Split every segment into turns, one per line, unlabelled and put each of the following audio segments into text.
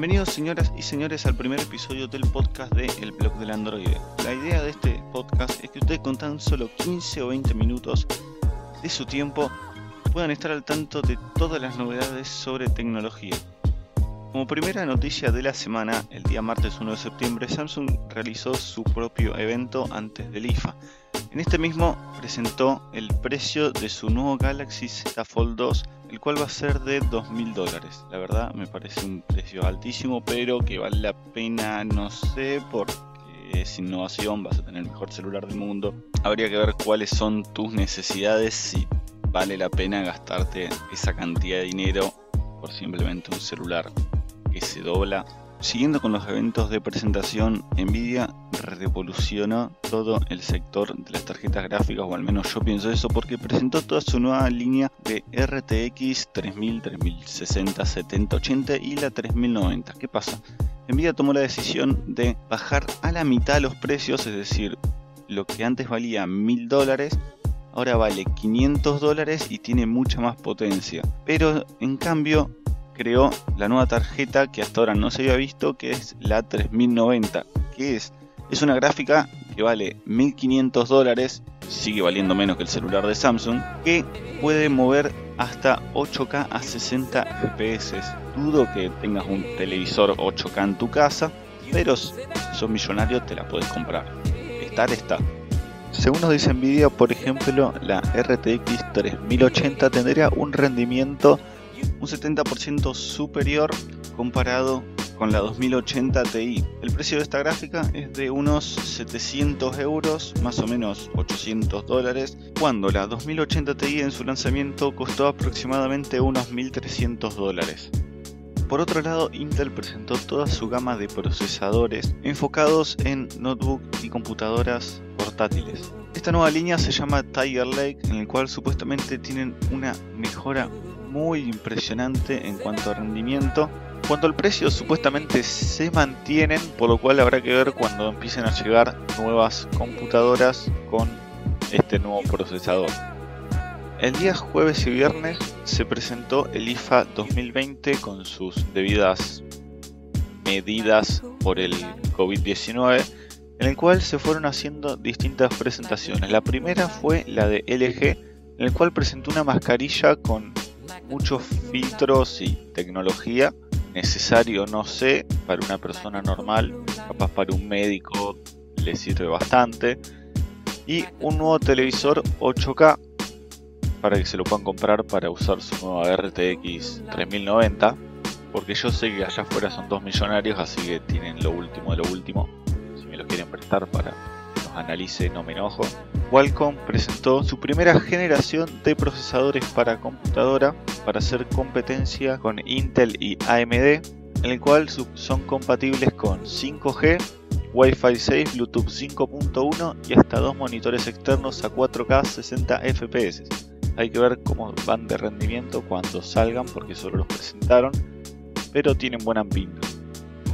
Bienvenidos señoras y señores al primer episodio del podcast de El Blog del Android. La idea de este podcast es que ustedes con tan solo 15 o 20 minutos de su tiempo puedan estar al tanto de todas las novedades sobre tecnología. Como primera noticia de la semana, el día martes 1 de septiembre, Samsung realizó su propio evento antes del IFA. En este mismo presentó el precio de su nuevo Galaxy Z Fold 2, el cual va a ser de 2.000 dólares. La verdad me parece un precio altísimo, pero que vale la pena, no sé, porque es innovación, vas a tener el mejor celular del mundo. Habría que ver cuáles son tus necesidades, si vale la pena gastarte esa cantidad de dinero por simplemente un celular que se dobla. Siguiendo con los eventos de presentación, Nvidia revolucionó todo el sector de las tarjetas gráficas, o al menos yo pienso eso, porque presentó toda su nueva línea de RTX 3000, 3060, 70, 80 y la 3090. ¿Qué pasa? Nvidia tomó la decisión de bajar a la mitad los precios, es decir, lo que antes valía 1000 dólares, ahora vale 500 dólares y tiene mucha más potencia. Pero en cambio creó la nueva tarjeta que hasta ahora no se había visto, que es la 3090. que es? Es una gráfica que vale 1500 dólares, sigue valiendo menos que el celular de Samsung, que puede mover hasta 8K a 60 FPS. Dudo que tengas un televisor 8K en tu casa, pero si sos millonario te la puedes comprar. Estar está. Según nos dice Nvidia, por ejemplo, la RTX 3080 tendría un rendimiento un 70% superior comparado con la 2080 Ti. El precio de esta gráfica es de unos 700 euros, más o menos 800 dólares, cuando la 2080 Ti en su lanzamiento costó aproximadamente unos 1300 dólares. Por otro lado, Intel presentó toda su gama de procesadores enfocados en notebook y computadoras portátiles. Esta nueva línea se llama Tiger Lake, en el cual supuestamente tienen una mejora muy impresionante en cuanto a rendimiento. Cuando el precio supuestamente se mantienen, por lo cual habrá que ver cuando empiecen a llegar nuevas computadoras con este nuevo procesador. El día jueves y viernes se presentó el IFA 2020 con sus debidas medidas por el COVID-19, en el cual se fueron haciendo distintas presentaciones. La primera fue la de LG, en el cual presentó una mascarilla con muchos filtros y tecnología necesario, no sé, para una persona normal, capaz para un médico le sirve bastante. Y un nuevo televisor 8K para que se lo puedan comprar para usar su nueva RTX 3090. Porque yo sé que allá afuera son dos millonarios, así que tienen lo último de lo último. Si me lo quieren prestar para analice, no me enojo. Qualcomm presentó su primera generación de procesadores para computadora para hacer competencia con Intel y AMD, en el cual son compatibles con 5G, Wi-Fi 6, Bluetooth 5.1 y hasta dos monitores externos a 4K 60 FPS. Hay que ver cómo van de rendimiento cuando salgan porque solo los presentaron, pero tienen buena pinta.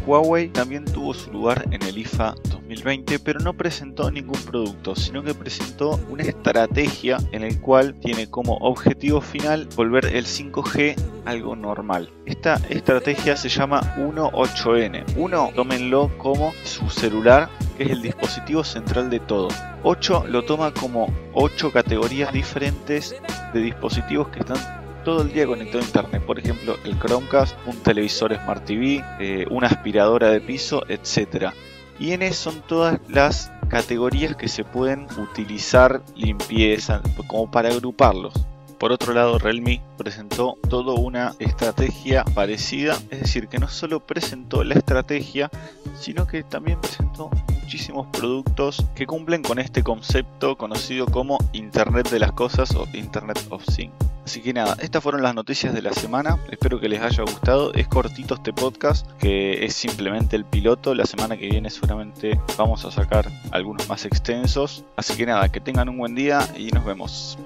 Huawei también tuvo su lugar en el IFA 2020, pero no presentó ningún producto, sino que presentó una estrategia en el cual tiene como objetivo final volver el 5G algo normal. Esta estrategia se llama 18N. Uno, tómenlo como su celular, que es el dispositivo central de todo. 8 lo toma como 8 categorías diferentes de dispositivos que están todo el día conectado a internet. Por ejemplo, el Chromecast, un televisor Smart TV, eh, una aspiradora de piso, etc. Eso son todas las categorías que se pueden utilizar limpieza, como para agruparlos. Por otro lado, Realme presentó toda una estrategia parecida, es decir, que no solo presentó la estrategia, sino que también presentó muchísimos productos que cumplen con este concepto conocido como Internet de las Cosas o Internet of Things. Así que nada, estas fueron las noticias de la semana. Espero que les haya gustado. Es cortito este podcast, que es simplemente el piloto. La semana que viene seguramente vamos a sacar algunos más extensos. Así que nada, que tengan un buen día y nos vemos.